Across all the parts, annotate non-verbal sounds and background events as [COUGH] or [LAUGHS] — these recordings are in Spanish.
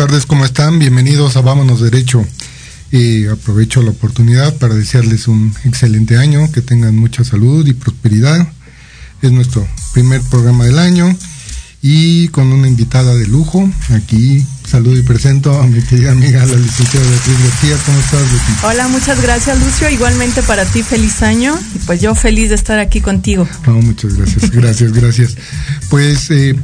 Tardes, ¿cómo están? Bienvenidos a Vámonos Derecho. Y aprovecho la oportunidad para desearles un excelente año, que tengan mucha salud y prosperidad. Es nuestro primer programa del año y con una invitada de lujo. Aquí saludo y presento a mi querida amiga, la licenciada Beatriz García. ¿Cómo estás, Beatriz? Hola, muchas gracias, Lucio. Igualmente para ti, feliz año. Y pues yo feliz de estar aquí contigo. No, muchas gracias, gracias, gracias. Pues eh,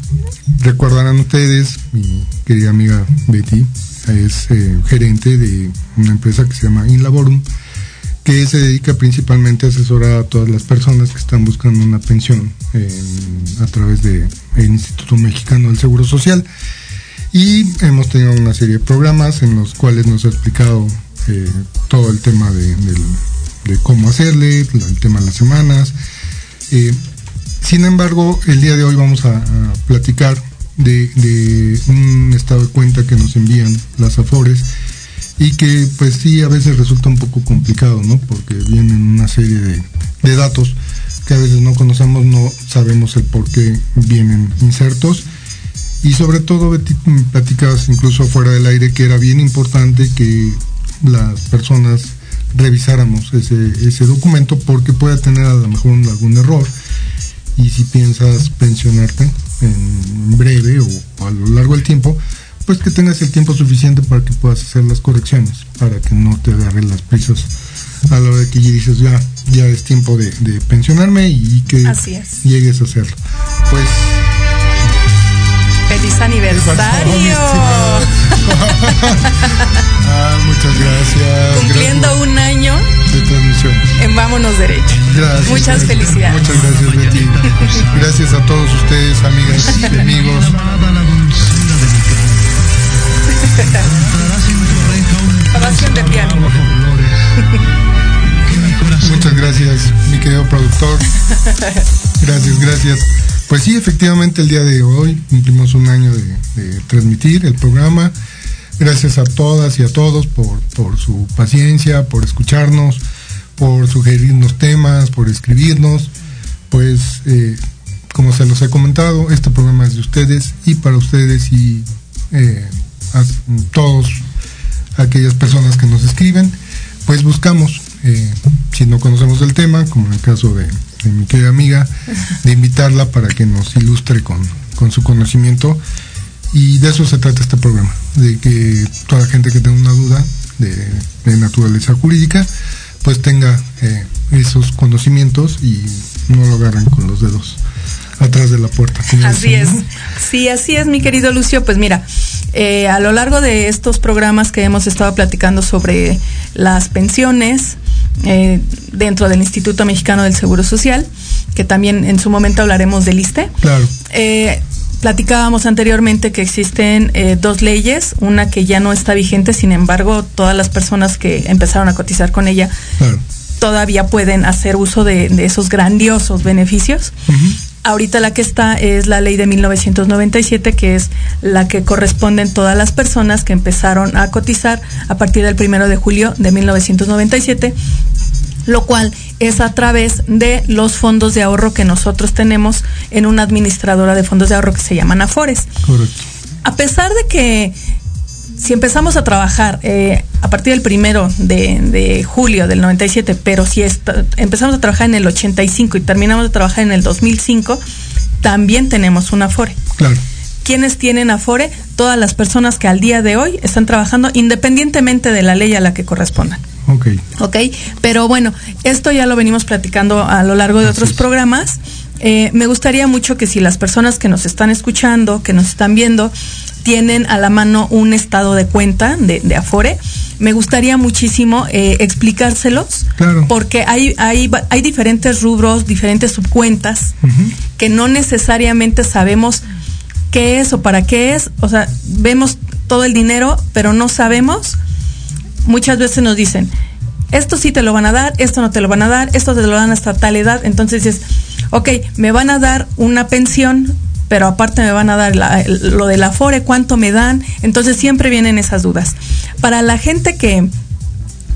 recordarán ustedes, mi querida amiga Betty es eh, gerente de una empresa que se llama Inlaborum que se dedica principalmente a asesorar a todas las personas que están buscando una pensión a través del Instituto Mexicano del Seguro Social. Y hemos tenido una serie de programas en los cuales nos ha explicado eh, todo el tema de, cómo hacerle, el tema de las semanas. Eh, sin embargo, el día de hoy vamos a, platicar de, de, un estado de cuenta que nos envían las AFORES y que pues sí a veces resulta un poco complicado, ¿no? Porque vienen una serie de, datos que a veces no conocemos, no sabemos el por qué vienen insertos. Y sobre todo, platicabas incluso fuera del aire que era bien importante que las personas revisáramos ese, ese documento porque puede tener a lo mejor algún error. Y si piensas pensionarte en breve o a lo largo del tiempo, pues que tengas el tiempo suficiente para que puedas hacer las correcciones, para que no te agarren las prisas a la hora de que ya dices ya, ya es tiempo de, pensionarme y que llegues a hacerlo. Pues ¡Feliz aniversario! [LAUGHS] ah, muchas gracias. Cumpliendo un año de transmisión. En Vámonos Derecho. Gracias. Muchas felicidades. Muchas gracias, Betty. Gracias a todos ustedes, amigas y amigos. De piano. Muchas gracias, mi querido productor. Gracias, gracias. Pues sí, efectivamente el día de hoy cumplimos un año de, transmitir el programa. Gracias a todas y a todos por, por su paciencia, por escucharnos, por sugerirnos temas, por escribirnos. Pues eh, como se los he comentado, este programa es de ustedes y para ustedes y eh, a todos aquellas personas que nos escriben, pues buscamos, eh, si no conocemos el tema, como en el caso de, mi querida amiga, de invitarla para que nos ilustre con, su conocimiento. Y de eso se trata este programa, de que toda la gente que tenga una duda de, naturaleza jurídica, pues tenga eh, esos conocimientos y no lo agarren con los dedos atrás de la puerta. Así es. Sí, así es, mi querido Lucio. Pues mira, eh, a lo largo de estos programas que hemos estado platicando sobre las pensiones eh, dentro del Instituto Mexicano del Seguro Social, que también en su momento hablaremos del ISTE. Claro. Eh, platicábamos anteriormente que existen dos leyes, una que ya no está vigente, sin embargo, todas las personas que empezaron a cotizar con ella todavía pueden hacer uso de, esos grandiosos beneficios. Ahorita la que está es la ley de 1997, que es la que corresponden todas las personas que empezaron a cotizar a partir del primero de julio de 1997 lo cual es a través de los fondos de ahorro que nosotros tenemos en una administradora de fondos de ahorro que se llaman Afores. Correcto. A pesar de que si empezamos a trabajar eh, a partir del primero de, julio del 97, pero si empezamos a trabajar en el 85 y terminamos de trabajar en el 2005, también tenemos un Afore. Claro. ¿Quiénes tienen Afore? Todas las personas que al día de hoy están trabajando independientemente de la ley a la que correspondan. Ok. Ok, pero bueno, esto ya lo venimos platicando a lo largo de otros programas. Eh, me gustaría mucho que si las personas que nos están escuchando, que nos están viendo, tienen a la mano un estado de cuenta de, Afore. Me gustaría muchísimo eh, explicárselos, porque hay, hay, hay diferentes rubros, diferentes subcuentas, que no necesariamente sabemos qué es o para qué es. O sea, vemos todo el dinero, pero no sabemos. Muchas veces nos dicen, esto sí te lo van a dar, esto no te lo van a dar, esto te lo dan hasta tal edad. Entonces dices, ok, me van a dar una pensión pero aparte me van a dar lo del afore, cuánto me dan, entonces siempre vienen esas dudas. Para la gente que,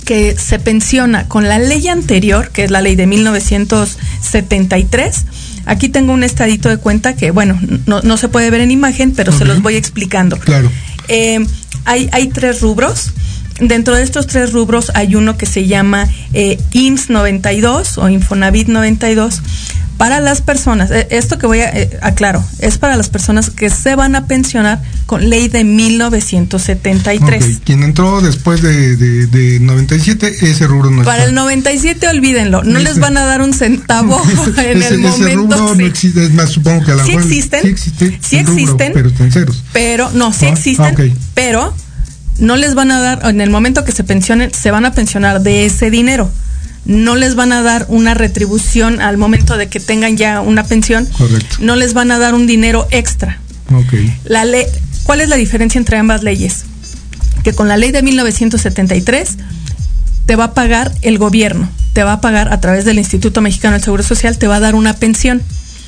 que se pensiona con la ley anterior, que es la ley de 1973, aquí tengo un estadito de cuenta que, bueno, no, se puede ver en imagen, pero se los voy explicando. Claro. Eh, hay, hay tres rubros. Dentro de estos tres rubros hay uno que se llama eh, IMSS 92 o Infonavit 92 para las personas, eh, esto que voy a eh, aclaro, es para las personas que se van a pensionar con ley de 1973. Okay. Quien entró después de, de, de, 97, ese rubro no Para está. el 97, olvídenlo, no les van a dar un centavo [LAUGHS] en ese, el momento. Ese rubro sí. no existe, es más, supongo que a la sí existen, sí existe, sí existen, rubro, pero ceros. Pero, no, sí ah, existen, ah, okay. pero no les van a dar, en el momento que se pensionen, se van a pensionar de ese dinero no les van a dar una retribución al momento de que tengan ya una pensión. Correcto. No les van a dar un dinero extra. Okay. La ley, ¿Cuál es la diferencia entre ambas leyes? Que con la ley de 1973 te va a pagar el gobierno, te va a pagar a través del Instituto Mexicano del Seguro Social, te va a dar una pensión.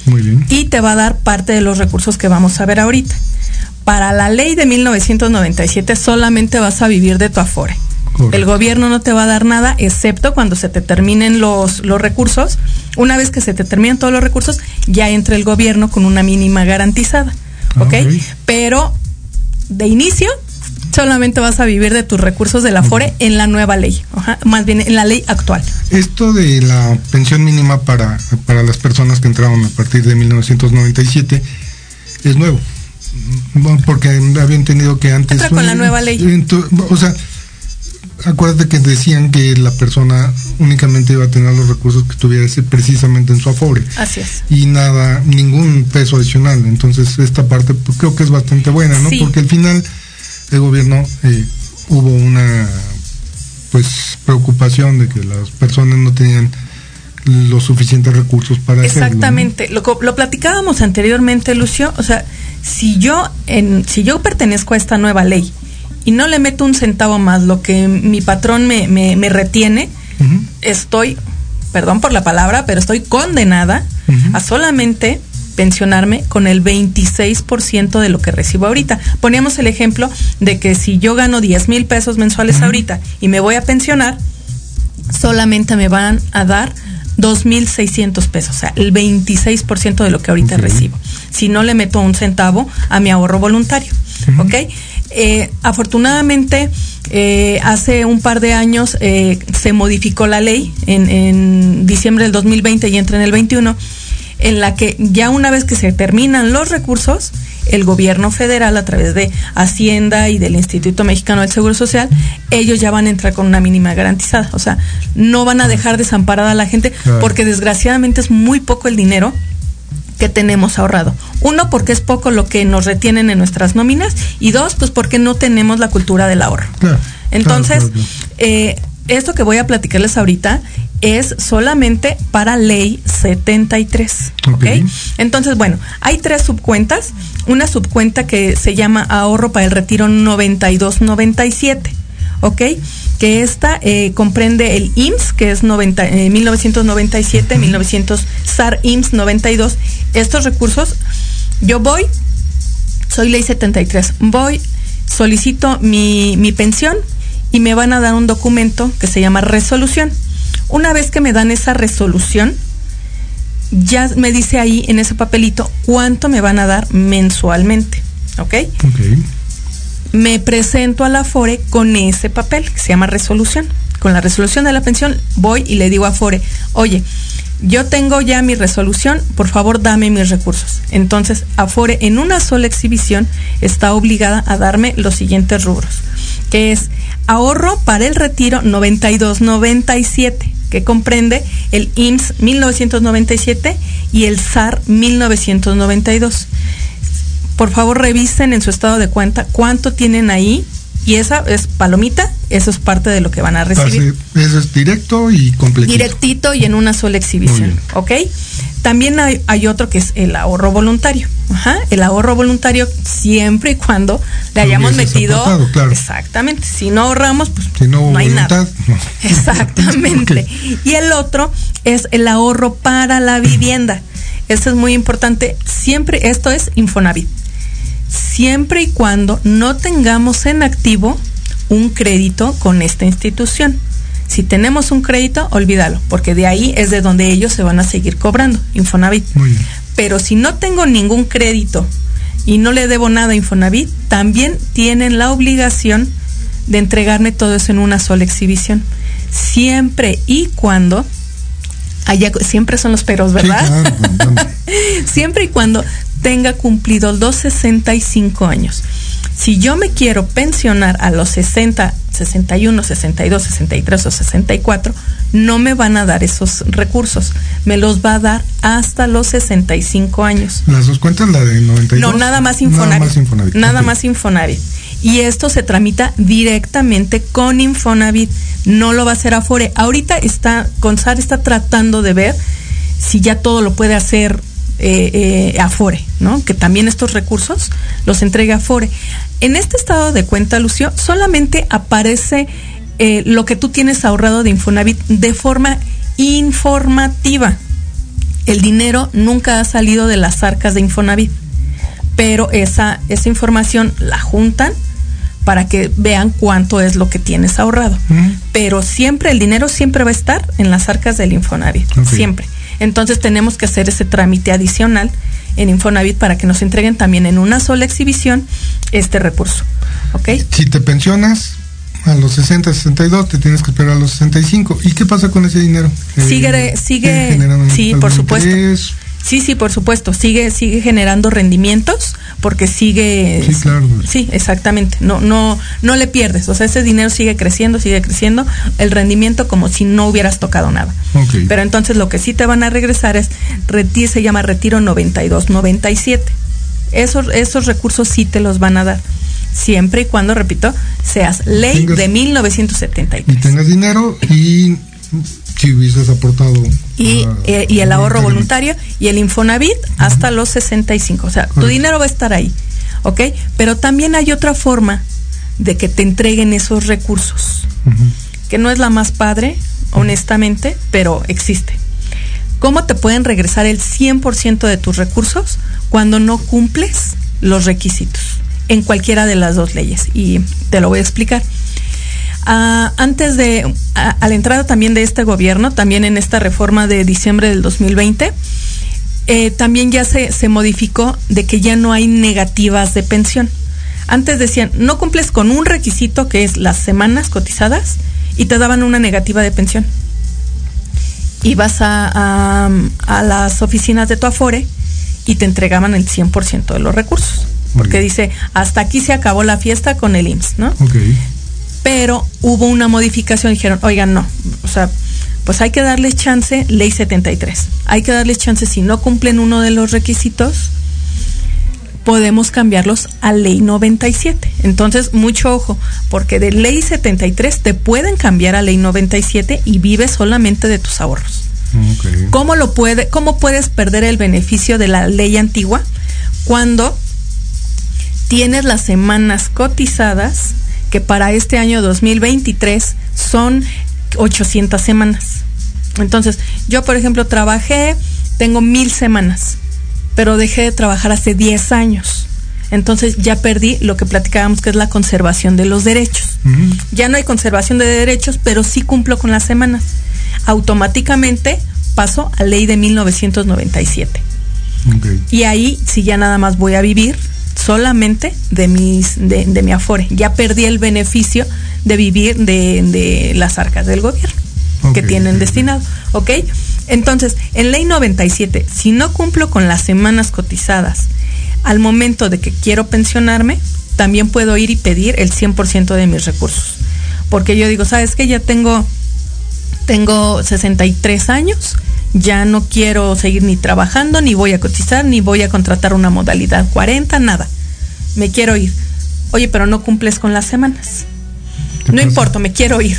Muy bien. Y te va a dar parte de los recursos que vamos a ver ahorita. Para la ley de 1997 solamente vas a vivir de tu afore. Correcto. El gobierno no te va a dar nada excepto cuando se te terminen los, los recursos. Una vez que se te terminen todos los recursos, ya entra el gobierno con una mínima garantizada. ¿Ok? okay. Pero de inicio solamente vas a vivir de tus recursos de la FORE okay. en la nueva ley, Ajá, más bien en la ley actual. Esto de la pensión mínima para, para las personas que entraron a partir de 1997 es nuevo. Porque había entendido que antes... Entra con la nueva ley. O sea, acuérdate que decían que la persona únicamente iba a tener los recursos que estuviera precisamente en su afore. Así es. Y nada, ningún peso adicional. Entonces, esta parte pues, creo que es bastante buena, ¿no? Sí. Porque al final el gobierno eh, hubo una pues preocupación de que las personas no tenían los suficientes recursos para Exactamente. hacerlo. ¿no? Lo, lo platicábamos anteriormente, Lucio. O sea, si yo en, si yo pertenezco a esta nueva ley y no le meto un centavo más lo que mi patrón me, me, me retiene, uh -huh. estoy, perdón por la palabra, pero estoy condenada uh -huh. a solamente pensionarme con el 26% de lo que recibo ahorita. Poníamos el ejemplo de que si yo gano 10 mil pesos mensuales uh -huh. ahorita y me voy a pensionar, solamente me van a dar 2.600 pesos, o sea, el 26% de lo que ahorita okay. recibo. Si no le meto un centavo a mi ahorro voluntario, ¿ok? Eh, afortunadamente, eh, hace un par de años eh, se modificó la ley en, en, diciembre del 2020 y entra en el 21, en la que ya una vez que se terminan los recursos, el gobierno federal a través de Hacienda y del Instituto Mexicano del Seguro Social, ellos ya van a entrar con una mínima garantizada. O sea, no van a dejar desamparada a la gente porque desgraciadamente es muy poco el dinero que tenemos ahorrado. Uno, porque es poco lo que nos retienen en nuestras nóminas y dos, pues porque no tenemos la cultura del ahorro. Claro, Entonces, claro, claro. Eh, esto que voy a platicarles ahorita es solamente para ley 73. ¿ok? Ok. Entonces, bueno, hay tres subcuentas. Una subcuenta que se llama ahorro para el retiro 9297. ¿Ok? Que esta eh, comprende el IMSS, que es 90, eh, 1997, 1900 SAR IMSS 92. Estos recursos, yo voy, soy ley 73, voy, solicito mi, mi pensión y me van a dar un documento que se llama resolución. Una vez que me dan esa resolución, ya me dice ahí en ese papelito cuánto me van a dar mensualmente. ¿Ok? Ok. Me presento a la FORE con ese papel que se llama resolución. Con la resolución de la pensión voy y le digo a FORE, oye, yo tengo ya mi resolución, por favor dame mis recursos. Entonces, Afore en una sola exhibición está obligada a darme los siguientes rubros, que es ahorro para el retiro 9297, que comprende el IMSS 1997 y el SAR 1992. Por favor, revisen en su estado de cuenta cuánto tienen ahí y esa es palomita, eso es parte de lo que van a recibir. Eso es directo y completito. Directito y en una sola exhibición, ¿ok? También hay, hay, otro que es el ahorro voluntario. Ajá, el ahorro voluntario siempre y cuando le hayamos metido. Claro. Exactamente. Si no ahorramos, pues si no, no hay voluntad, nada. [LAUGHS] No. [LAUGHS] Exactamente. okay. Y el otro es el ahorro para la vivienda. Esto es muy importante. Siempre, esto es Infonavit siempre y cuando no tengamos en activo un crédito con esta institución. Si tenemos un crédito, olvídalo, porque de ahí es de donde ellos se van a seguir cobrando, Infonavit. Muy bien. Pero si no tengo ningún crédito y no le debo nada a Infonavit, también tienen la obligación de entregarme todo eso en una sola exhibición. Siempre y cuando haya, siempre son los peros, ¿verdad? [LAUGHS] siempre y cuando tenga cumplido los 65 años. Si yo me quiero pensionar a los 60, 61, 62, 63 o 64, no me van a dar esos recursos. Me los va a dar hasta los 65 años. ¿Las dos cuentas, la de 92? No, nada más Infonavit. Nada más Infonavit. Nada más Infonavit. Y esto se tramita directamente con Infonavit. No lo va a hacer Afore. Ahorita está, Consar está tratando de ver si ya todo lo puede hacer eh, eh, Afore, ¿no? Que también estos recursos los entrega Afore. En este estado de cuenta, Lucio, solamente aparece eh, lo que tú tienes ahorrado de Infonavit de forma informativa. El dinero nunca ha salido de las arcas de Infonavit, pero esa, esa información la juntan para que vean cuánto es lo que tienes ahorrado. Pero siempre, el dinero siempre va a estar en las arcas del Infonavit, siempre. Entonces tenemos que hacer ese trámite adicional en Infonavit para que nos entreguen también en una sola exhibición este recurso. ¿Ok? Si te pensionas a los 60, 62, te tienes que esperar a los 65. ¿Y qué pasa con ese dinero? Sigue, eh, sigue, sí, por supuesto. Sí, sí, por supuesto. Sigue, sigue generando rendimientos porque sigue. Sí, claro. Sí, exactamente. No, no, no le pierdes. O sea, ese dinero sigue creciendo, sigue creciendo. El rendimiento como si no hubieras tocado nada. Pero entonces lo que sí te van a regresar es retiro, se llama retiro 92, 97. Esos, esos recursos sí te los van a dar. Siempre y cuando, repito, seas ley de 1973. Y tengas dinero y si hubieses aportado. Y, eh, y el ahorro voluntario y el Infonavit hasta los 65. O sea, tu dinero va a estar ahí. ¿Ok? Pero también hay otra forma de que te entreguen esos recursos. Que no es la más padre, honestamente, pero existe. ¿Cómo te pueden regresar el 100% de tus recursos cuando no cumples los requisitos? En cualquiera de las dos leyes. Y te lo voy a explicar. Ah, antes de, a, la entrada también de este gobierno, también en esta reforma de diciembre del 2020, eh, también ya se, se modificó de que ya no hay negativas de pensión. Antes decían, no cumples con un requisito que es las semanas cotizadas y te daban una negativa de pensión. Ibas a, a, las oficinas de tu Afore y te entregaban el 100% de los recursos. Porque dice, hasta aquí se acabó la fiesta con el IMSS, ¿no? Okay pero hubo una modificación, dijeron, oigan, no, o sea, pues hay que darles chance, ley 73, hay que darles chance si no cumplen uno de los requisitos, podemos cambiarlos a ley 97. Entonces, mucho ojo, porque de ley 73 te pueden cambiar a ley 97 y vives solamente de tus ahorros. ¿Cómo, lo puede, ¿Cómo puedes perder el beneficio de la ley antigua cuando tienes las semanas cotizadas que para este año 2023 son 800 semanas. Entonces, yo por ejemplo trabajé, tengo mil semanas, pero dejé de trabajar hace 10 años. Entonces ya perdí lo que platicábamos que es la conservación de los derechos. Ya no hay conservación de derechos, pero sí cumplo con las semanas. Automáticamente paso a ley de 1997. Y ahí, si ya nada más voy a vivir, solamente de mis de, mi afore. Ya perdí el beneficio de vivir de, las arcas del gobierno que tienen destinado. ¿Ok? Entonces, en ley 97, si no cumplo con las semanas cotizadas al momento de que quiero pensionarme, también puedo ir y pedir el 100% de mis recursos. Porque yo digo, ¿sabes qué? Ya tengo, tengo 63 años, ya no quiero seguir ni trabajando, ni voy a cotizar, ni voy a contratar una modalidad 40, nada. Me quiero ir. Oye, pero no cumples con las semanas. No importa, me quiero ir.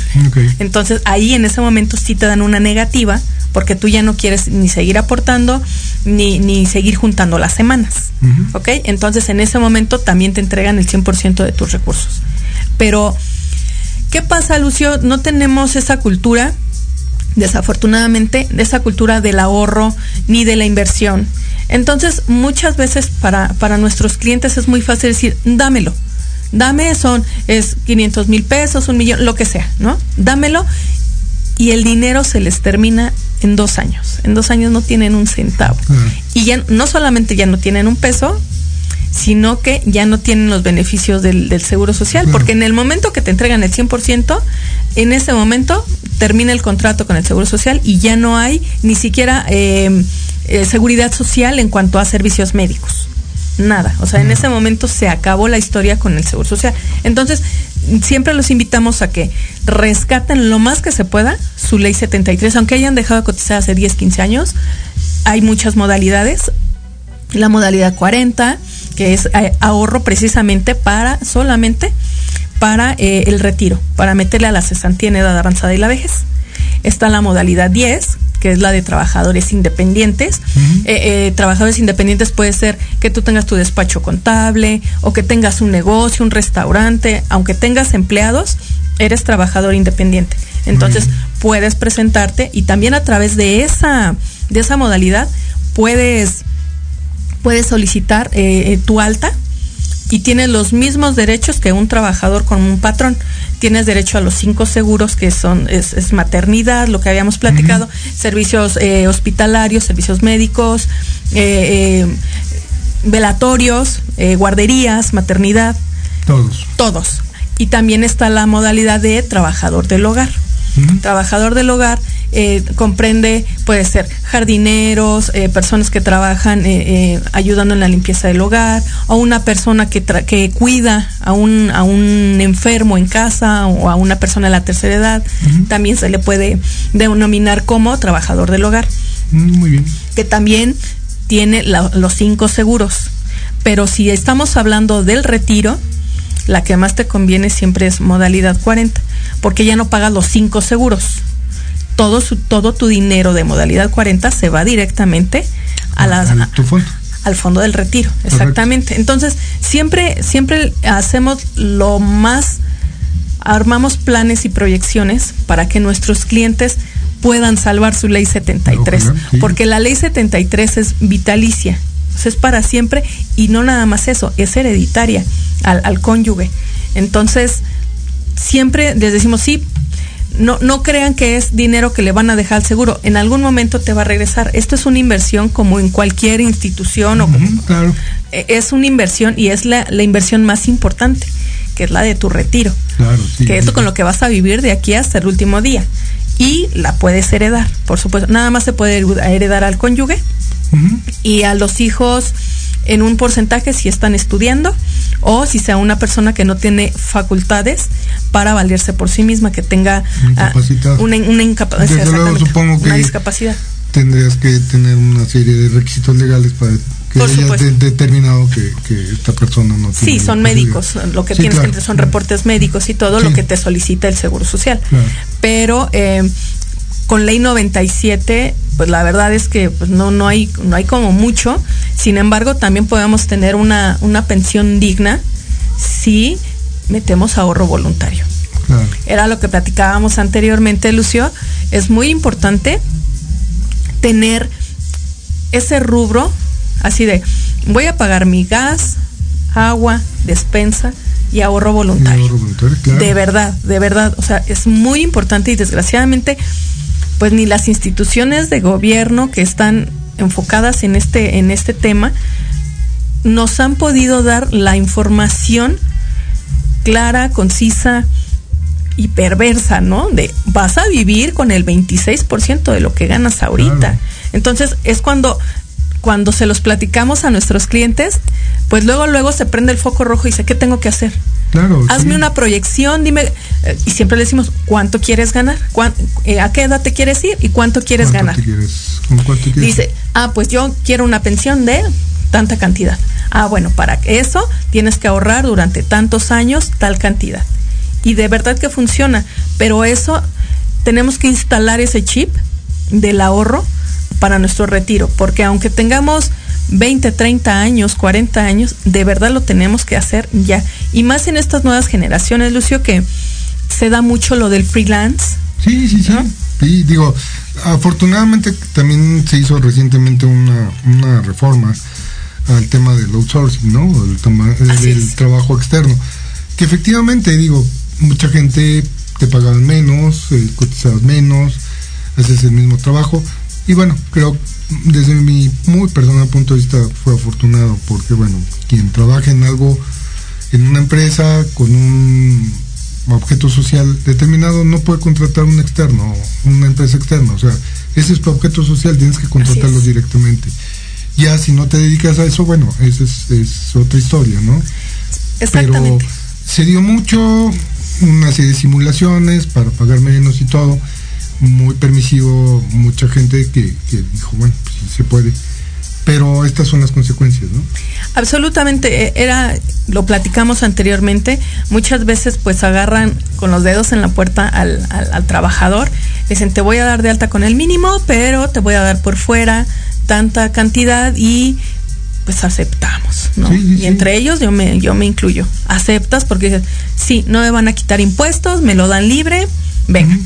Entonces ahí en ese momento sí te dan una negativa porque tú ya no quieres ni seguir aportando ni, ni seguir juntando las semanas. ¿Ok? Entonces en ese momento también te entregan el 100% de tus recursos. Pero, ¿qué pasa, Lucio? No tenemos esa cultura desafortunadamente, de esa cultura del ahorro ni de la inversión. Entonces, muchas veces para, para nuestros clientes es muy fácil decir, dámelo. Dame, son, es 500 mil pesos, un millón, lo que sea, ¿no? Dámelo y el dinero se les termina en dos años. En dos años no tienen un centavo. Y ya no solamente ya no tienen un peso, sino que ya no tienen los beneficios del, seguro social, porque en el momento que te entregan el 100%, en ese momento termina el contrato con el seguro social y ya no hay ni siquiera eh, eh, seguridad social en cuanto a servicios médicos. Nada, o sea, en ese momento se acabó la historia con el seguro social. Entonces, siempre los invitamos a que rescaten lo más que se pueda su ley 73, aunque hayan dejado de cotizar hace 10, 15 años, hay muchas modalidades. La modalidad 40, que es eh, ahorro precisamente para, solamente para eh, el retiro, para meterle a la cesantía en edad avanzada y la vejez. Está la modalidad 10, que es la de trabajadores independientes. Eh, trabajadores independientes puede ser que tú tengas tu despacho contable o que tengas un negocio, un restaurante, aunque tengas empleados, eres trabajador independiente. Entonces puedes presentarte y también a través de esa, de esa modalidad puedes, puedes solicitar eh, eh, tu alta y tienes los mismos derechos que un trabajador con un patrón. Tienes derecho a los cinco seguros que son es, maternidad, lo que habíamos platicado, servicios eh, hospitalarios, servicios médicos, velatorios, guarderías, maternidad. Todos. Todos. Y también está la modalidad de trabajador del hogar. Trabajador del hogar eh, comprende, puede ser jardineros, eh, personas que trabajan eh, ayudando en la limpieza del hogar, o una persona que, que cuida a un, a un enfermo en casa o a una persona de la tercera edad. También se le puede denominar como trabajador del hogar. Mm, muy bien. Que también tiene los cinco seguros. Pero si estamos hablando del retiro, la que más te conviene siempre es modalidad 40, porque ya no pagas los cinco seguros. Todo, su, todo tu dinero de modalidad 40 se va directamente a las, al fondo del retiro, exactamente. Entonces, siempre, siempre hacemos lo más, armamos planes y proyecciones para que nuestros clientes puedan salvar su ley 73, porque la ley 73 es vitalicia es para siempre y no nada más eso, es hereditaria al, cónyuge. Entonces, siempre les decimos, sí, no, no crean que es dinero que le van a dejar al seguro. En algún momento te va a regresar. Esto es una inversión como en cualquier institución o como, e, es una inversión y es la, inversión más importante, que es la de tu retiro. que es con lo que vas a vivir de aquí hasta el último día. Y la puedes heredar, por supuesto. Nada más se puede heredar al cónyuge y a los hijos en un porcentaje si están estudiando o si sea una persona que no tiene facultades para valerse por sí misma, que tenga ah, una, una, incapacidad, una discapacidad. Tendrías que tener una serie de requisitos legales para que haya determinado que, esta persona no tiene. Sí, son médicos, lo que tienes que son reportes médicos y todo lo que te solicita el Seguro Social. Pero eh, con ley 97 pues la verdad es que pues, no, no, hay, no hay como mucho. Sin embargo, también podemos tener una, una pensión digna si metemos ahorro voluntario. Era lo que platicábamos anteriormente, Lucio. Es muy importante tener ese rubro así de voy a pagar mi gas, agua, despensa y ahorro voluntario. De verdad, de verdad. O sea, es muy importante y desgraciadamente pues ni las instituciones de gobierno que están enfocadas en este, en este tema nos han podido dar la información clara, concisa y perversa, ¿no? De vas a vivir con el 26% de lo que ganas ahorita. Entonces es cuando cuando se los platicamos a nuestros clientes, pues luego luego se prende el foco rojo y dice, ¿qué tengo que hacer? Hazme una proyección, dime, eh, y siempre le decimos, ¿cuánto quieres ganar? Eh, ¿A qué edad te quieres ir? ¿Y cuánto quieres ganar? Dice, ah, pues yo quiero una pensión de tanta cantidad. Ah, bueno, para eso tienes que ahorrar durante tantos años tal cantidad. Y de verdad que funciona, pero eso tenemos que instalar ese chip del ahorro para nuestro retiro, porque aunque tengamos 20, 30 años, 40 años, de verdad lo tenemos que hacer ya. Y más en estas nuevas generaciones, Lucio, que se da mucho lo del freelance. Sí, sí, sí. Sí, digo, afortunadamente también se hizo recientemente una, una reforma al tema del outsourcing, ¿no? El, del trabajo externo. Que efectivamente, digo, mucha gente te pagaba menos, eh, cotizabas menos, haces el mismo trabajo, Y bueno, creo desde mi muy personal punto de vista fue afortunado porque bueno, quien trabaja en algo, en una empresa con un objeto social determinado no puede contratar un externo, una empresa externa, o sea, ese es tu objeto social, tienes que contratarlo directamente. Ya si no te dedicas a eso, bueno, esa es, otra historia, ¿no? Exactamente. Pero se dio mucho, una serie de simulaciones para pagar menos y todo muy permisivo, mucha gente que, dijo, bueno, pues sí se puede. Pero estas son las consecuencias, ¿no? Absolutamente, e, era, lo platicamos anteriormente, muchas veces pues agarran con los dedos en la puerta al, al, trabajador, dicen te voy a dar de alta con el mínimo, pero te voy a dar por fuera tanta cantidad y pues aceptamos, ¿no? y entre ellos yo me, yo me incluyo. Aceptas porque dices, sí, no me van a quitar impuestos, me lo dan libre, venga.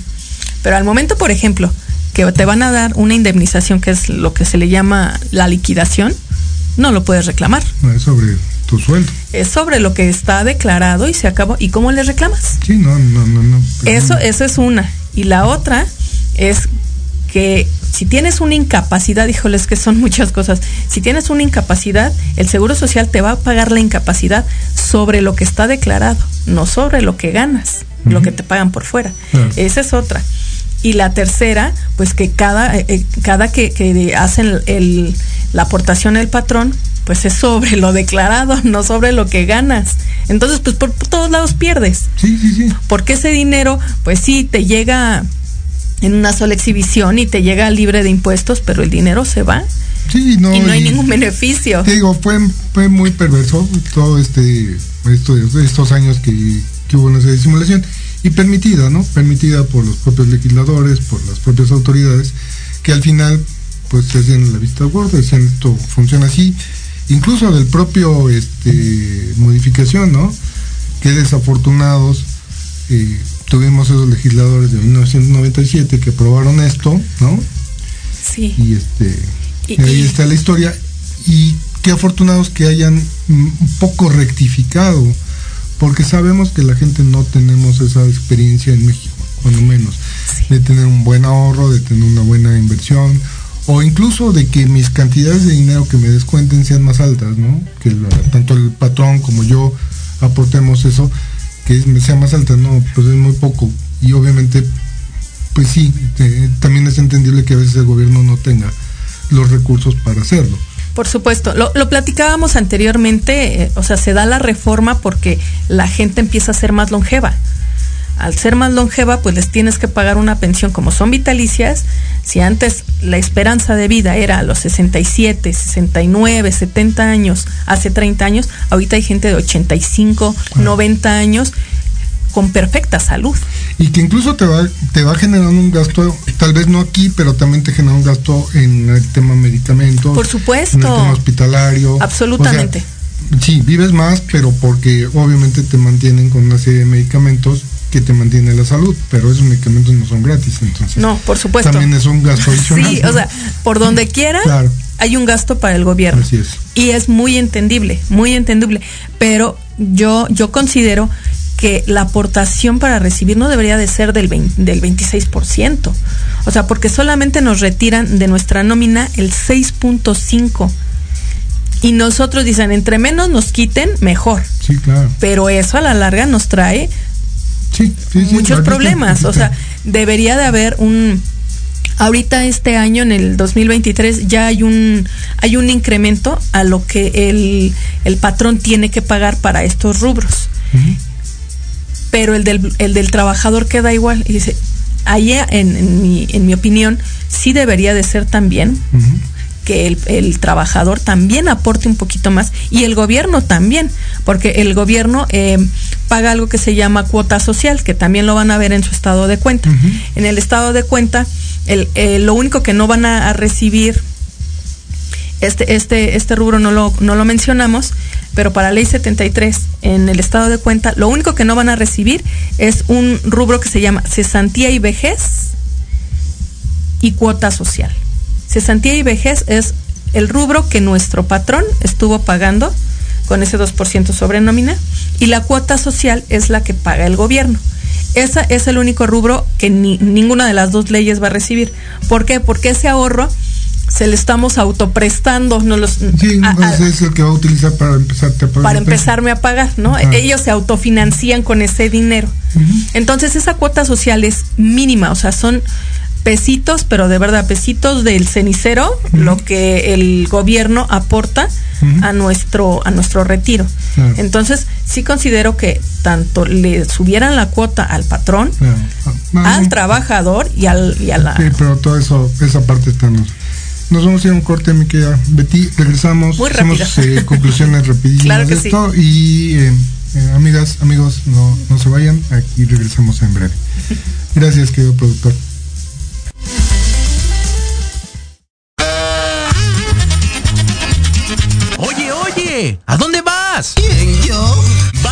Pero al momento, por ejemplo, que te van a dar una indemnización, que es lo que se le llama la liquidación, no lo puedes reclamar. No es sobre tu sueldo. Es sobre lo que está declarado y se acabó. ¿Y cómo le reclamas? Sí, no, no, no, no. Eso, eso es una. Y la otra es que si tienes una incapacidad, híjoles que son [LAUGHS] muchas cosas, si tienes una incapacidad, el Seguro Social te va a pagar la incapacidad sobre lo que está declarado, no sobre lo que ganas, lo que te pagan por fuera. Esa es otra. Y la tercera, pues que cada, eh, eh, cada que, que hacen el, la aportación el patrón, pues es sobre lo declarado, [LAUGHS] no sobre lo que ganas. Entonces, pues por todos lados pierdes. Sí, sí, sí. Porque ese dinero, pues sí, te llega en una sola exhibición y te llega libre de impuestos, pero el dinero se va. Sí, no, y no hay ningún beneficio. digo, fue, fue muy perverso todo este estos años que, que hubo una simulación y permitida, ¿no? Permitida por los propios legisladores, por las propias autoridades, que al final pues se hacían la vista gorda, decían esto funciona así, incluso del propio este modificación, ¿no? Qué desafortunados eh, tuvimos esos legisladores de 1997 que aprobaron esto, ¿no? Sí. Y este ahí está la historia y qué afortunados que hayan un poco rectificado porque sabemos que la gente no tenemos esa experiencia en México, cuando menos, de tener un buen ahorro, de tener una buena inversión, o incluso de que mis cantidades de dinero que me descuenten sean más altas, ¿no? Que tanto el patrón como yo aportemos eso, que sea más alta, no, pues es muy poco. Y obviamente, pues sí, también es entendible que a veces el gobierno no tenga los recursos para hacerlo. Por supuesto, lo, platicábamos anteriormente, eh, o sea, se da la reforma porque la gente empieza a ser más longeva. Al ser más longeva, pues les tienes que pagar una pensión como son vitalicias. Si antes la esperanza de vida era a los 67, 69, 70 años, hace 30 años, ahorita hay gente de 85, 90 años con perfecta salud. Y que incluso te va, te va generando un gasto, tal vez no aquí, pero también te genera un gasto en el tema medicamentos. Por supuesto. En el tema hospitalario. Absolutamente. sí, vives más, pero porque obviamente te mantienen con una serie de medicamentos que te mantienen la salud, pero esos medicamentos no son gratis, entonces. No, por supuesto. También es un gasto [LAUGHS] adicional. Sí, o sea, por donde quiera hay un gasto para el gobierno. Así es. Y es muy entendible, muy entendible, pero yo yo considero que la aportación para recibir no debería de ser del, del 26%. O sea, porque solamente nos retiran de nuestra nómina el 6.5%. Y nosotros dicen, entre menos nos quiten, mejor. Sí, claro. Pero eso a la larga nos trae muchos problemas. O sea, debería de haber un... Ahorita este año, en el 2023, ya hay un, hay un incremento a lo que el, el patrón tiene que pagar para estos rubros pero el del, el del trabajador queda igual. Y dice, ahí en, mi, en mi opinión, sí debería de ser también que el, el, trabajador también aporte un poquito más y el gobierno también, porque el gobierno eh, paga algo que se llama cuota social, que también lo van a ver en su estado de cuenta. En el estado de cuenta, el, eh, lo único que no van a recibir este, este, este rubro no lo, no lo mencionamos, pero para ley 73 en el estado de cuenta, lo único que no van a recibir es un rubro que se llama cesantía y vejez y cuota social. Cesantía y vejez es el rubro que nuestro patrón estuvo pagando con ese 2% sobre nómina y la cuota social es la que paga el gobierno. ese es el único rubro que ni, ninguna de las dos leyes va a recibir. ¿Por qué? Porque ese ahorro se le estamos autoprestando. No los, sí, es el que va a utilizar para empezarte a pagar. Para empezarme a pagar, ¿no? Ellos se autofinancian con ese dinero. Entonces esa cuota social es mínima, o sea, son pesitos, pero de verdad, pesitos del cenicero, lo que el gobierno aporta a nuestro, a nuestro retiro. Entonces, sí considero que tanto le subieran la cuota al patrón, al trabajador y al y a la. Sí, pero todo eso, esa parte estamos. Nos vamos a ir a un corte, mi querida Betty. Regresamos. Muy Hacemos eh, conclusiones rapidísimas de esto. Y eh, eh, amigas, amigos, no, no se vayan. Aquí regresamos en breve. Gracias, querido productor. Oye, oye, ¿a dónde vas? ¿Quién, yo?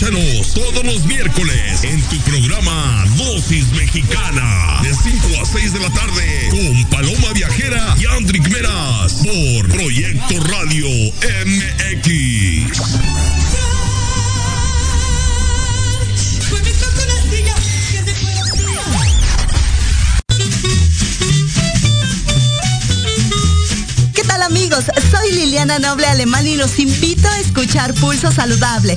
Escúchanos todos los miércoles en tu programa Dosis Mexicana de 5 a 6 de la tarde con Paloma Viajera y Andrick Meras por Proyecto Radio MX. ¿Qué tal amigos? Soy Liliana Noble Alemán y los invito a escuchar Pulso Saludable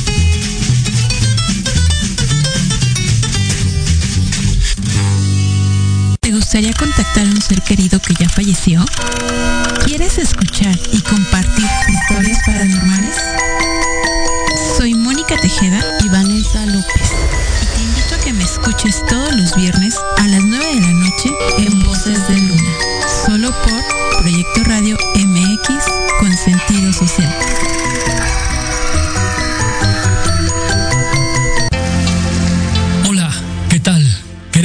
¿Te gustaría contactar a un ser querido que ya falleció? ¿Quieres escuchar y compartir historias paranormales? Soy Mónica Tejeda y Vanessa López. Y te invito a que me escuches todos los viernes a las 9 de la noche en Voces de Luna.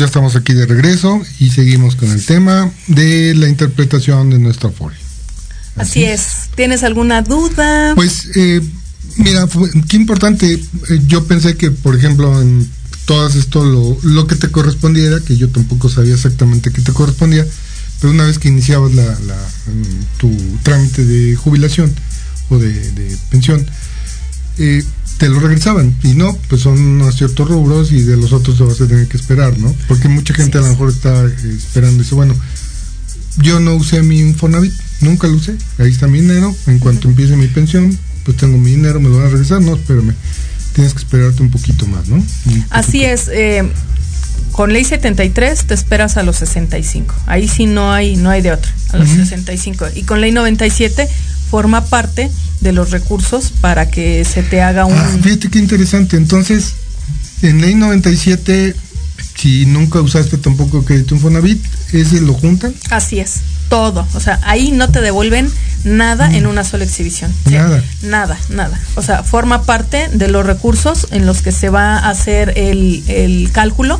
ya estamos aquí de regreso y seguimos con el tema de la interpretación de nuestra folia. Así, es. ¿Tienes alguna duda? Pues, eh, mira, qué importante. Eh, yo pensé que, por ejemplo, en todas esto lo, lo, que te correspondiera, que yo tampoco sabía exactamente qué te correspondía, pero una vez que iniciabas la, tu trámite de jubilación o de, de pensión, eh, te lo regresaban. Y no, pues son a ciertos rubros y de los otros te vas a tener que esperar, ¿no? Porque mucha gente a lo mejor está esperando y dice, bueno, yo no usé mi Infonavit, nunca lo usé. Ahí está mi dinero. En cuanto empiece mi pensión, pues tengo mi dinero, me lo van a regresar. No, espérame. Tienes que esperarte un poquito más, ¿no? Así es. Eh, con ley 73 te esperas a los 65. Ahí sí no hay, no hay de otra, a los 65. Y con ley 97 forma parte de los recursos para que se te haga un... Ah, fíjate qué interesante. Entonces, en ley 97 si nunca usaste tampoco crédito Infonavit, ese lo juntan. Así es, todo. O sea, ahí no te devuelven nada en una sola exhibición. ¿sí? Nada. Nada, nada. O sea, forma parte de los recursos en los que se va a hacer el, el cálculo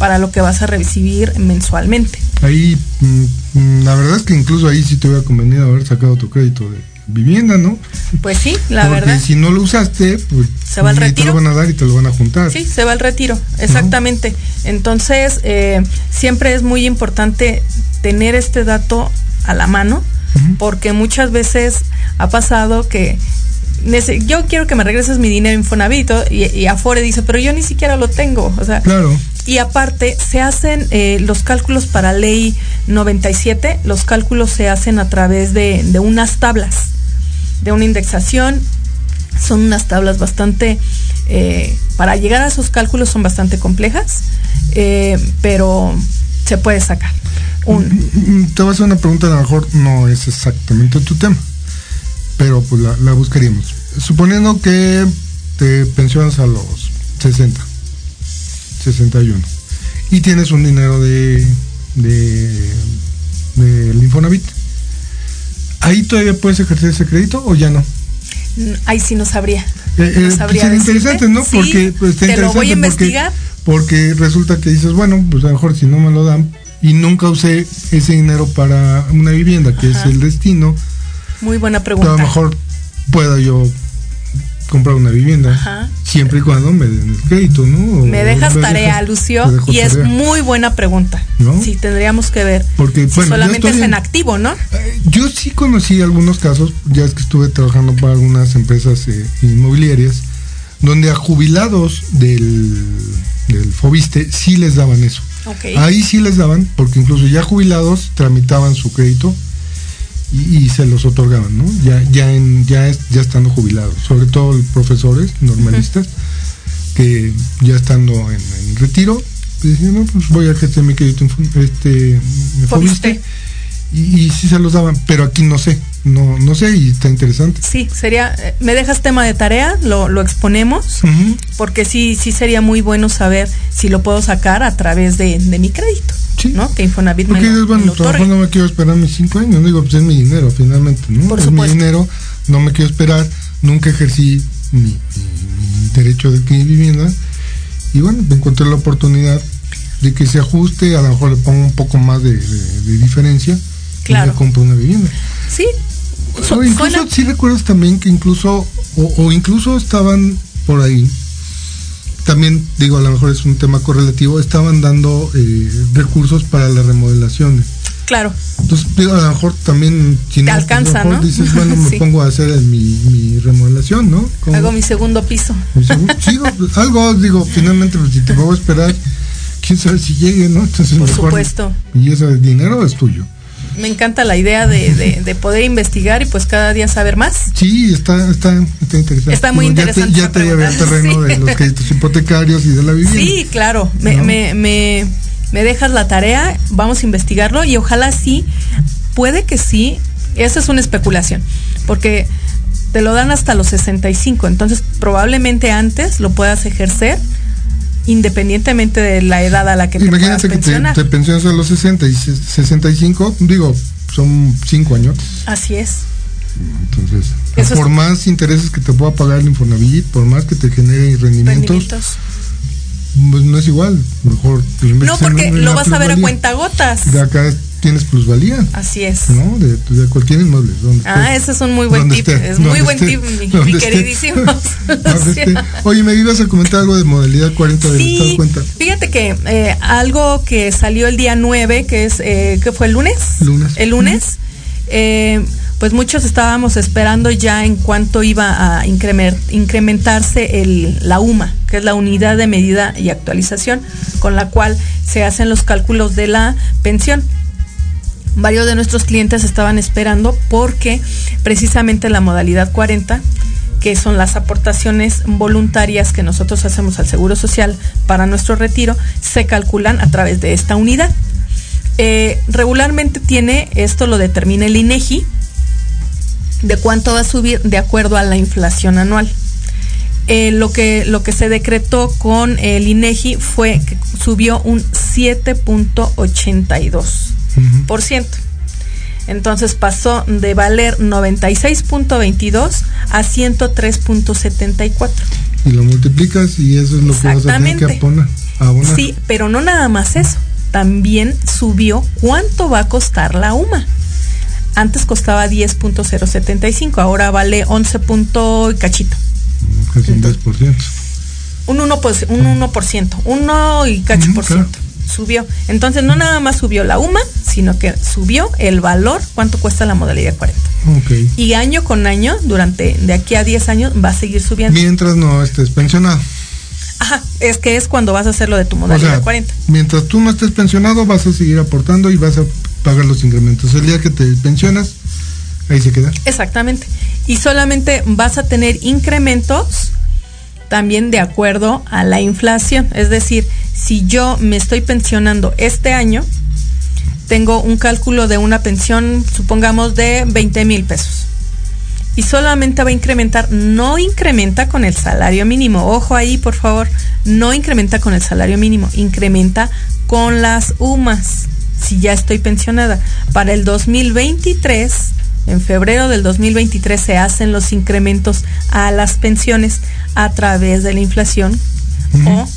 para lo que vas a recibir mensualmente. Ahí, mm, la verdad es que incluso ahí sí te hubiera convenido haber sacado tu crédito de vivienda, ¿no? Pues sí, la Porque verdad. si no lo usaste, pues Se va al ni te retiro. lo van a dar y te lo van a juntar. Sí, se va al retiro, exactamente. Entonces, eh, siempre es muy importante tener este dato a la mano, porque muchas veces ha pasado que yo quiero que me regreses mi dinero Infonavit y, y Afore dice, pero yo ni siquiera lo tengo. O sea, Claro. y aparte, se hacen eh, los cálculos para ley 97, los cálculos se hacen a través de, de unas tablas, de una indexación. Son unas tablas bastante, eh, para llegar a esos cálculos son bastante complejas, eh, pero se puede sacar. Un, Mm, Te voy a hacer una pregunta, a lo mejor no es exactamente tu tema, pero pues la, la buscaríamos. Suponiendo que te pensionas a los 60, 61, y tienes un dinero de, de del Infonavit, ¿ahí todavía puedes ejercer ese crédito o ya no? ahí sí no sabría. Eh, No eh, sabría sería decirte. interesante, ¿no? Sí, Porque pues, está te lo voy a porque- investigar. Porque, resulta que dices, bueno, pues a lo mejor si no me lo dan y nunca usé ese dinero para una vivienda, que Ajá. es el destino, Muy buena a pregunta. lo mejor pueda yo comprar una vivienda, Ajá. siempre y cuando me den el crédito, ¿no? Me dejas me tarea, dejas- Lucio, y es muy buena pregunta. ¿No? Sí, tendríamos que ver. Porque, si bueno, yo solamente es en en- activo, ¿no? Yo sí conocí algunos casos, ya es que estuve trabajando para algunas empresas eh, inmobiliarias, donde a jubilados del, del Fobiste sí les daban eso. Ahí sí les daban, porque incluso ya jubilados tramitaban su crédito y, y se los otorgaban, ¿no? Ya, ya, en, ya, es- ya estando jubilados, sobre todo los profesores normalistas, que ya estando en, en retiro, decían, no, pues voy a ejercer mi crédito en fu- este, Fobiste. Fobiste y, y sí se los daban, pero aquí no sé, no, no sé y está interesante. Sí, sería. eh, Me dejas tema de tarea, lo, lo exponemos, porque sí, sí sería muy bueno saber si lo puedo sacar a través de, de mi crédito, Sí. ¿no? Que Infonavit me Porque me bueno, lo pues, a lo mejor no me quiero esperar mis cinco años, digo, pues es mi dinero finalmente, ¿no? Por es supuesto. mi dinero, no me quiero esperar, nunca ejercí mi, mi- mi derecho de adquirir vivienda y bueno, encontré la oportunidad de que se ajuste, a lo mejor le pongo un poco más de, de- de diferencia Claro. compro una vivienda. Sí. O incluso suena- sí recuerdas también que incluso, o, o incluso estaban por ahí, también digo, a lo mejor es un tema correlativo, estaban dando eh, recursos para las remodelaciones. Claro. Entonces, digo, a lo mejor también, si Te no, alcanza, ¿no? dices, bueno, [LAUGHS] me Sí. pongo a hacer mi, mi remodelación, ¿no? Hago mi segundo piso. mi segundo- [LAUGHS] sí, algo, digo, finalmente, pues, si te puedo esperar, quién sabe si llegue, ¿no? Entonces, Por mejor- supuesto. Y ese dinero es tuyo. Me encanta la idea de, de- de poder investigar y pues cada día saber más. Sí, está, está, está interesante. Está muy Digo, interesante Ya te, ya te pregunta, terreno [LAUGHS] sí. de los créditos hipotecarios y de la vivienda. Sí, claro. Me, me, me, me dejas la tarea, vamos a investigarlo y ojalá sí, puede que sí, esa es una especulación, porque te lo dan hasta los 65, entonces probablemente antes lo puedas ejercer independientemente de la edad a la que te Imagínate puedas que te, pensionar. te pensionas a los 60 y se- 65, digo, son 5 años. Así es. Entonces, Eso por es- más intereses que te pueda pagar el Infonavit, por más que te genere rendimientos, Rendimientos. pues no es igual. Mejor pues, No, porque en lo vas a ver a cuenta gotas. De acá tienes plusvalía, Así es. ¿no? De, de cualquier inmueble. donde Ah, esté. ese es un muy buen tip. esté, es muy buen esté, tip, mi, queridísimo. [LAUGHS] Oye, me ibas a comentar algo de modalidad 40 del estado de Sí, cuenta. fíjate que eh, algo que salió el día 9, que es, eh, ¿qué fue el lunes? Lunes. El lunes, eh, pues muchos estábamos esperando ya en cuánto iba a incrementarse el, la UMA, que es la unidad de medida y actualización, con la cual se hacen los cálculos de la pensión. Varios de nuestros clientes estaban esperando porque precisamente la modalidad 40 que son las aportaciones voluntarias que nosotros hacemos al Seguro Social para nuestro retiro, se calculan a través de esta unidad. Eh, regularmente tiene, esto lo determina el INEGI, de cuánto va a subir de acuerdo a la inflación anual. eh, lo, que, lo que se decretó con el INEGI fue que subió un 7.82%. Entonces pasó de valer 96.22 a 103.74. Y lo multiplicas y eso es lo que vas a tener que abonar. Sí, pero no nada más eso. También subió cuánto va a costar la UMA. Antes costaba 10.075, ahora vale 11. cachito. Casi un 10%. Un 1%, un 1%, 1 y cacho por ciento subió. Entonces no nada más subió la UMA, sino que subió el valor, cuánto cuesta la modalidad 40. Y año con año, durante de aquí a 10 años, va a seguir subiendo. Mientras no estés pensionado. Ajá, es que es cuando vas a hacer lo de tu modalidad 40. Mientras tú no estés pensionado, vas a seguir aportando y vas a pagar los incrementos. El día que te pensionas, ahí se queda. Exactamente. Y solamente vas a tener incrementos también de acuerdo a la inflación. Es decir, si yo me estoy pensionando este año, tengo un cálculo de una pensión, supongamos, de 20 mil pesos. Y solamente va a incrementar, no incrementa con el salario mínimo. Ojo ahí, por favor, no incrementa con el salario mínimo, incrementa con las UMAS, si ya estoy pensionada. Para el 2023 en febrero del 2023 se hacen los incrementos a las pensiones a través de la inflación o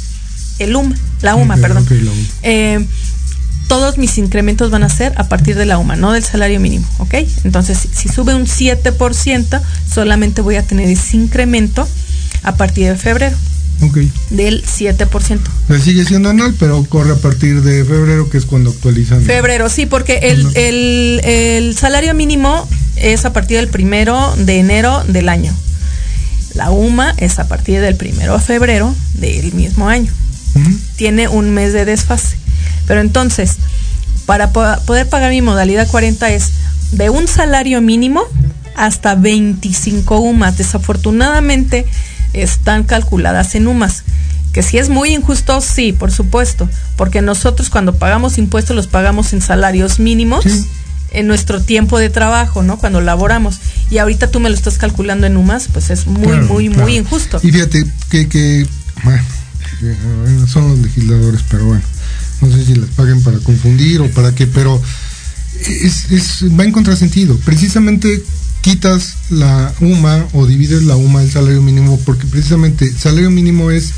el UMA, la UMA, perdón. Eh, todos mis incrementos van a ser a partir de la UMA, no del salario mínimo, ¿ok? Entonces, si sube un 7%, solamente voy a tener ese incremento a partir de febrero. Del 7%. sigue siendo anual, pero corre a partir de febrero, que es cuando actualizan. Febrero, sí, porque el, el, salario mínimo es a partir del primero de enero del año. La UMA es a partir del primero de febrero del mismo año. Tiene un mes de desfase. Pero entonces, para poder pagar mi modalidad 40 es de un salario mínimo hasta 25 UMAS. Desafortunadamente, están calculadas en UMAS. Que si es muy injusto, sí, por supuesto, porque nosotros cuando pagamos impuestos los pagamos en salarios mínimos. en nuestro tiempo de trabajo, ¿no? Cuando laboramos. Y ahorita tú me lo estás calculando en UMAS, pues es muy, muy, muy injusto. Y fíjate que, que son los legisladores, pero bueno, no sé si las paguen para confundir o para qué, pero es, es, va en contrasentido. Precisamente quitas la UMA o divides la UMA del salario mínimo porque precisamente el salario mínimo es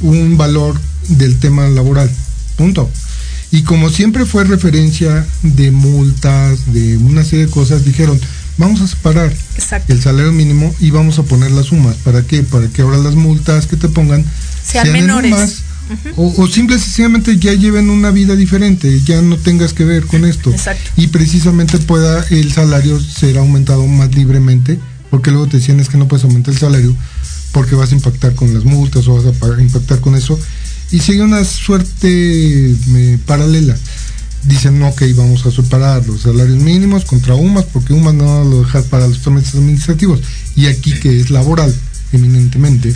un valor del tema laboral. Punto. Y como siempre fue referencia de multas, de una serie de cosas, dijeron, vamos a separar el salario mínimo y vamos a poner las sumas. ¿Para qué? Para que ahora las multas que te pongan sean, menores o, o simple sencillamente ya lleven una vida diferente, ya no tengas que ver con esto. Y precisamente pueda el salario ser aumentado más libremente, porque luego te decían es que no puedes aumentar el salario porque vas a impactar con las multas o vas a impactar con eso. Y sigue una suerte paralela. Dicen, no, ok, vamos a separar los salarios mínimos contra UMAS, porque UMAS no va a dejar para los trámites administrativos. Y aquí que es laboral, eminentemente,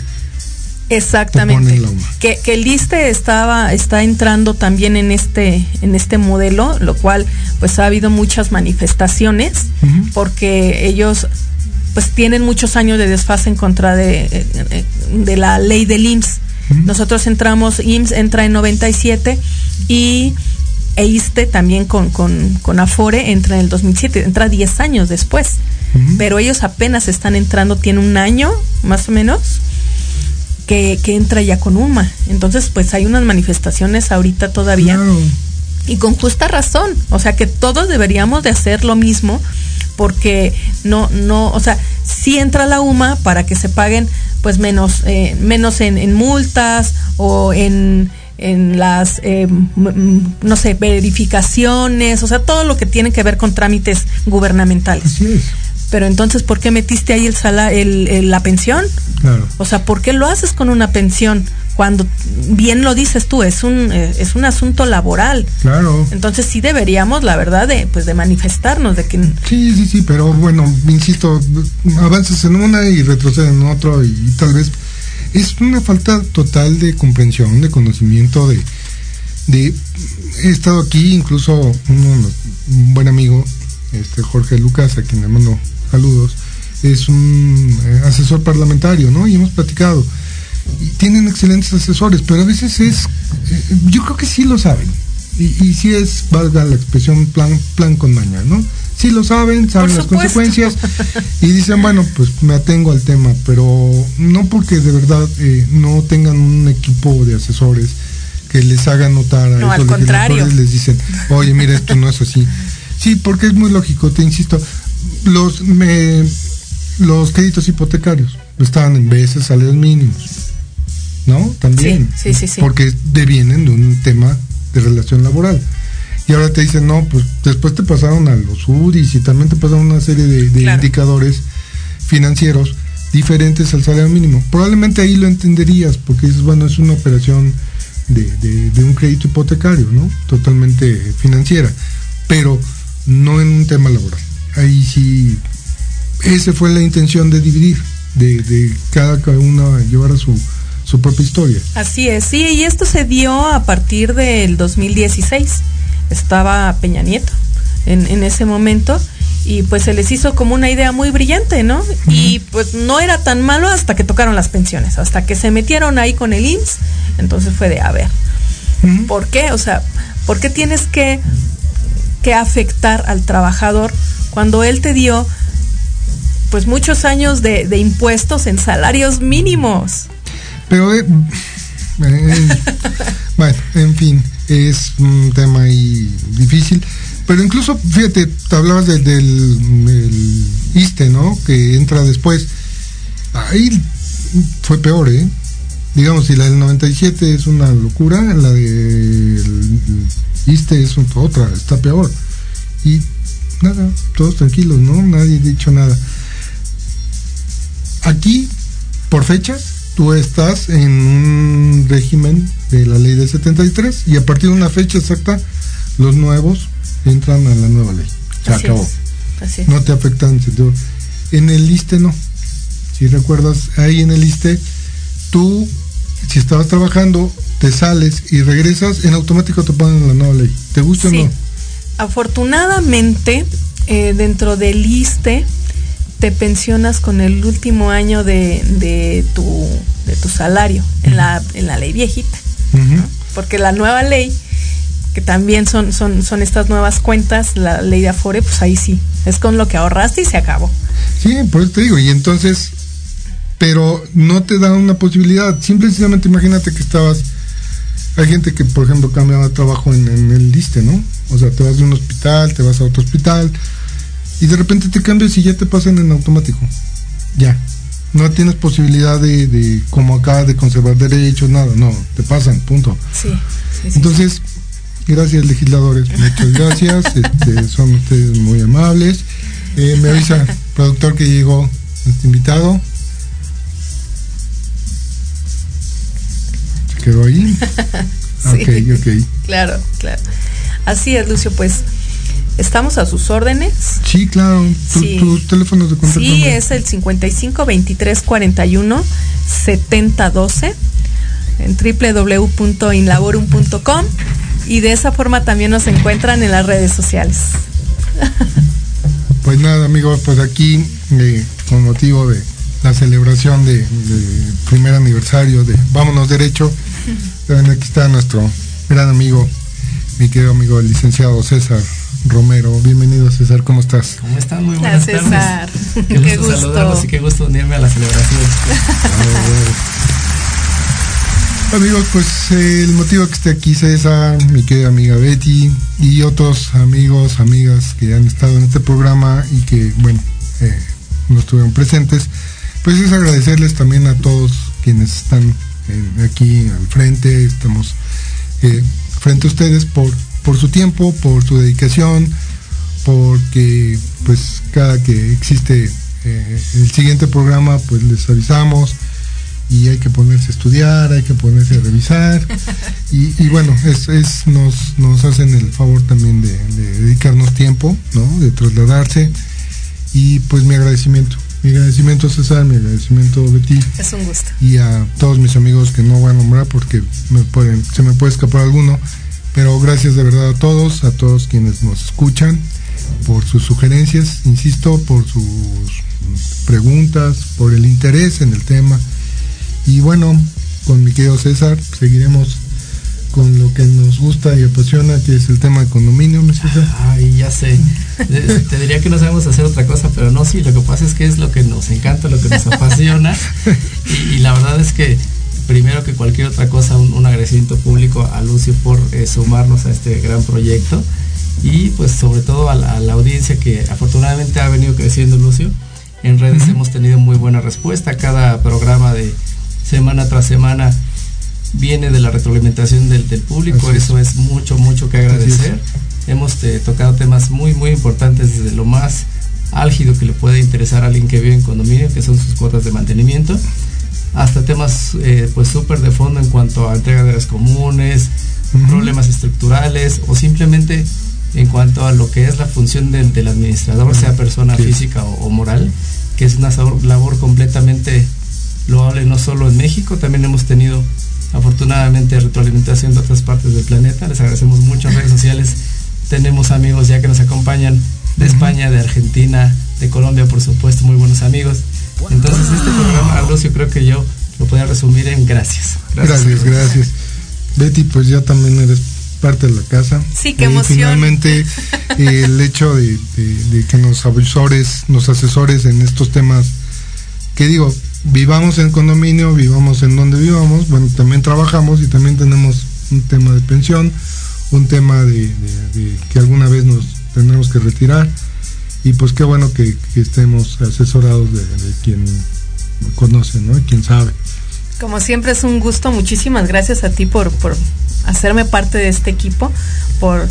Exactamente. Que, que, el ISTE estaba, está entrando también en este, en este modelo, lo cual pues ha habido muchas manifestaciones, porque ellos pues tienen muchos años de desfase en contra de, de la ley del IMSS. Nosotros entramos, IMSS entra en 97 y EISTE también con, con, con Afore entra en el 2007, entra 10 años después. Pero ellos apenas están entrando, tiene un año más o menos que, entra ya con UMA. Entonces, pues hay unas manifestaciones ahorita todavía. Y con justa razón. O sea que todos deberíamos de hacer lo mismo porque no, no, o sea, sí entra la UMA para que se paguen pues menos, eh, menos en, multas o en, en las, eh, no sé, verificaciones, o sea, todo lo que tiene que ver con trámites gubernamentales. Así es pero entonces, ¿por qué metiste ahí el, sala, el, la pensión? Claro. O sea, ¿por qué lo haces con una pensión? Cuando bien lo dices tú, es un, eh, es un asunto laboral. Claro. Entonces sí deberíamos, la verdad, de, pues de manifestarnos, de que... Sí, sí, sí, pero bueno, insisto, avanzas en una y retrocedes en otro y, tal vez es una falta total de comprensión, de conocimiento, de, de he estado aquí, incluso un, un buen amigo, este Jorge Lucas, a quien le mando saludos, es un eh, asesor parlamentario, ¿no? Y hemos platicado. Y tienen excelentes asesores, pero a veces es, eh, yo creo que sí lo saben. Y, y sí es, valga la expresión, plan, plan con maña, ¿no? Sí lo saben, saben las consecuencias y dicen, bueno, pues me atengo al tema, pero no porque de verdad eh, no tengan un equipo de asesores que les haga notar a No, al esos contrario. legisladores, les dicen, oye, mira, esto no es así. Sí, porque es muy lógico, te insisto, los, me, los créditos hipotecarios estaban en veces salarios mínimos, ¿no? También. Sí, sí, sí. Porque devienen de un tema de relación laboral. Y ahora te dicen, no, pues después te pasaron a los UDIs y también te pasaron una serie de, de Claro. indicadores financieros diferentes al salario mínimo. Probablemente ahí lo entenderías, porque dices, bueno, es una operación de, de- de un crédito hipotecario, ¿no? Totalmente financiera, pero no en un tema laboral. Ahí sí, esa fue la intención de dividir, de, de cada, uno llevar a su, su propia historia. Así es, sí, y esto se dio a partir del 2016. Estaba Peña Nieto en, en ese momento y pues se les hizo como una idea muy brillante, ¿no? Y pues no era tan malo hasta que tocaron las pensiones, hasta que se metieron ahí con el IMSS, entonces fue de, a ver. ¿por qué? O sea, ¿por qué tienes que, que afectar al trabajador cuando él te dio pues muchos años de, impuestos en salarios mínimos? Pero, eh, eh, bueno, en fin, es un tema ahí difícil. Pero incluso, fíjate, te hablabas del, del ISTE, ¿no? Que entra después. Ahí fue peor, ¿eh? Digamos, si la del 97 es una locura, la del ISTE es otra, está peor. Y nada, todos tranquilos, ¿no? Nadie ha dicho nada. Aquí, por fechas, tú estás en un régimen de la ley del 73 y a partir de una fecha exacta, los nuevos entran a la nueva ley. Se Así acabó. es, así es. No te afectan. en el ISTE no. Si recuerdas, ahí en el ISTE, tú, si estabas trabajando, te sales y regresas, en automático te ponen la nueva ley. ¿Te gusta Sí. o no? Afortunadamente, eh, dentro del ISTE, te pensionas con el último año de, de tu, de tu salario en la, en la ley viejita. Porque la nueva ley, que también son, son, son estas nuevas cuentas, la ley de Afore, pues ahí sí, es con lo que ahorraste y se acabó. Sí, por eso te digo, y entonces, pero no te da una posibilidad. Simplemente imagínate que estabas, hay gente que, por ejemplo, cambia de trabajo en, en el liste, ¿no? O sea, te vas de un hospital, te vas a otro hospital, y de repente te cambias y ya te pasan en automático. Ya. No tienes posibilidad de, de como acá, de conservar derechos, nada, no, te pasan, punto. Sí. sí, sí, Entonces, gracias legisladores, muchas gracias, [LAUGHS] este, son ustedes muy amables. Eh, me avisa productor que llegó este invitado. Se quedó ahí. [LAUGHS] Sí. Ok, ok. Claro, claro. Así es, Lucio, pues estamos a sus órdenes. Sí, claro. Tu- Sí. Tus teléfonos de contacto. Sí, es el 55 23 41 70 12 en www.inlaborum.com y de esa forma también nos encuentran en las redes sociales. Pues nada, amigos, pues aquí, eh, con motivo de la celebración de, de primer aniversario de Vámonos Derecho, aquí está nuestro gran amigo, mi querido amigo, el licenciado César Romero. Bienvenido, César, ¿cómo estás? ¿Cómo están? Muy buenas Hola, César. tardes. Qué Qué gusto, gusto. saludarlos y qué gusto unirme a la celebración. Amigos, pues eh, el motivo que esté aquí César, mi querida amiga Betty y otros amigos, amigas que han estado en este programa y que, bueno, eh, no estuvieron presentes, pues es agradecerles también a todos quienes están eh, aquí al frente, estamos eh, frente a ustedes por, por su tiempo, por su dedicación, porque pues cada que existe eh, el siguiente programa, pues les avisamos y hay que ponerse a estudiar, hay que ponerse a revisar. Y, bueno, es, es nos, nos hacen el favor también de, de dedicarnos tiempo, ¿no? De trasladarse. Y pues mi agradecimiento, mi agradecimiento César, mi agradecimiento Betty Es un gusto. y a todos mis amigos que no voy a nombrar porque me pueden, se me puede escapar alguno, pero gracias de verdad a todos, a todos quienes nos escuchan, por sus sugerencias, insisto, por sus preguntas, por el interés en el tema. Y bueno, con mi querido César seguiremos con lo que nos gusta y apasiona, que es el tema de condominio, ¿no Ay, ya sé. [LAUGHS] Te diría que no sabemos hacer otra cosa, pero no, sí, lo que pasa es que es lo que nos encanta, lo que nos apasiona. [LAUGHS] Y, la verdad es que, primero que cualquier otra cosa, un, agradecimiento público a Lucio por eh, sumarnos a este gran proyecto y pues sobre todo a la, audiencia que afortunadamente ha venido creciendo Lucio. En redes hemos tenido muy buena respuesta, cada programa de semana tras semana viene de la retroalimentación del, público, eso es. mucho, mucho que agradecer. Hemos eh, tocado temas muy, muy importantes desde lo más álgido que le puede interesar a alguien que vive en condominio, que son sus cuotas de mantenimiento, hasta temas eh, pues súper de fondo en cuanto a entrega de áreas comunes, problemas estructurales o simplemente en cuanto a lo que es la función del, administrador, sea persona física o, moral, que es una labor completamente loable no solo en México, también hemos tenido afortunadamente retroalimentación de otras partes del planeta. Les agradecemos mucho en redes sociales. Tenemos amigos ya que nos acompañan de España, de Argentina, de Colombia, por supuesto, muy buenos amigos. Entonces este programa, Lucio, creo que yo lo podría resumir en gracias. Gracias, gracias. Betty, pues ya también eres parte de la casa. Sí, qué emoción. Finalmente, [LAUGHS] el hecho de, de, que nos asesores, nos asesores en estos temas, que digo, vivamos en condominio, vivamos en donde vivamos, bueno, también trabajamos y también tenemos un tema de pensión, un tema de, que alguna vez nos tendremos que retirar y pues qué bueno que, estemos asesorados de, quien conoce, ¿no? Quien sabe. Como siempre es un gusto, muchísimas gracias a ti por hacerme parte de este equipo. Por,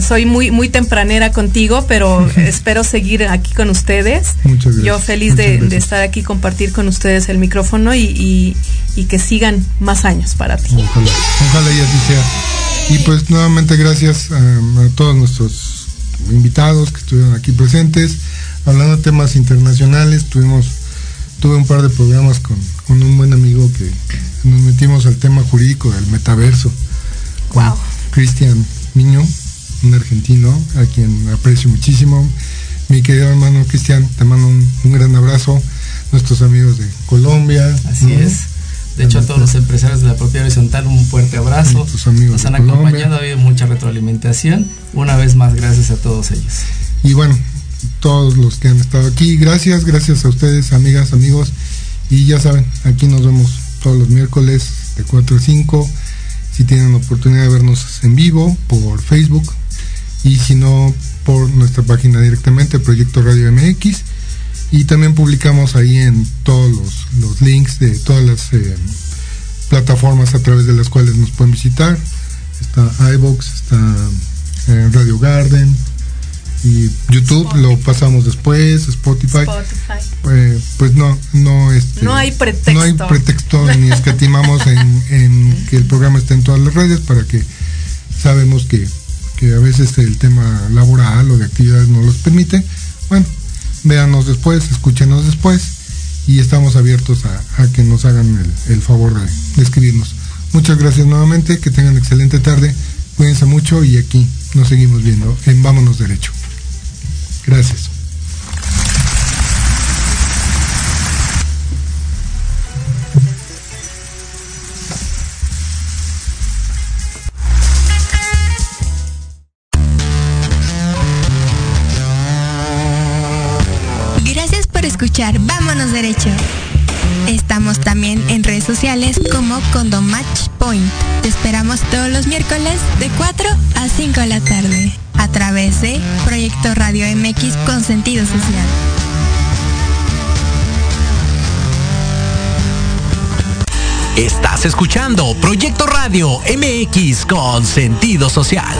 soy muy, muy tempranera contigo, pero [LAUGHS] espero seguir aquí con ustedes. Yo feliz de, estar aquí, compartir con ustedes el micrófono y, que sigan más años para ti. Ojalá, y así sea. Y pues nuevamente gracias a, a todos nuestros invitados que estuvieron aquí presentes. Hablando de temas internacionales, tuvimos tuve un par de programas con, con, un buen amigo que nos metimos al tema jurídico del metaverso. Wow. Cristian Miño, un argentino a quien aprecio muchísimo. Mi querido hermano Cristian, te mando un, gran abrazo. Nuestros amigos de Colombia. Así es. De hecho, a todos los empresarios de la propia horizontal, un fuerte abrazo. Amigos Nos han acompañado, ha habido mucha retroalimentación. Una vez más, gracias a todos ellos. Y bueno, todos los que han estado aquí, gracias, gracias a ustedes, amigas, amigos. Y ya saben, aquí nos vemos todos los miércoles de 4 a 5 si tienen oportunidad de vernos en vivo por Facebook y si no por nuestra página directamente, Proyecto Radio MX. Y también publicamos ahí en todos los, links de todas las eh, plataformas a través de las cuales nos pueden visitar. Está iBox, está eh, Radio Garden, y YouTube lo pasamos después, Spotify. Eh, pues no, no este, no hay pretexto. No hay pretexto ni escatimamos en, [LAUGHS] que el programa esté en todas las redes para que sabemos que, a veces el tema laboral o de actividades no los permite. Bueno, véanos después, escúchenos después y estamos abiertos a, que nos hagan el, favor de, de escribirnos. Muchas gracias nuevamente, que tengan excelente tarde, cuídense mucho y aquí nos seguimos viendo en Vámonos Derecho. Gracias. Gracias por escuchar Vámonos Derecho. Estamos también en redes sociales como Condomatch Point. Te esperamos todos los miércoles de 4 a 5 de la tarde a través de Proyecto Radio MX con sentido social. Estás escuchando Proyecto Radio MX con sentido social.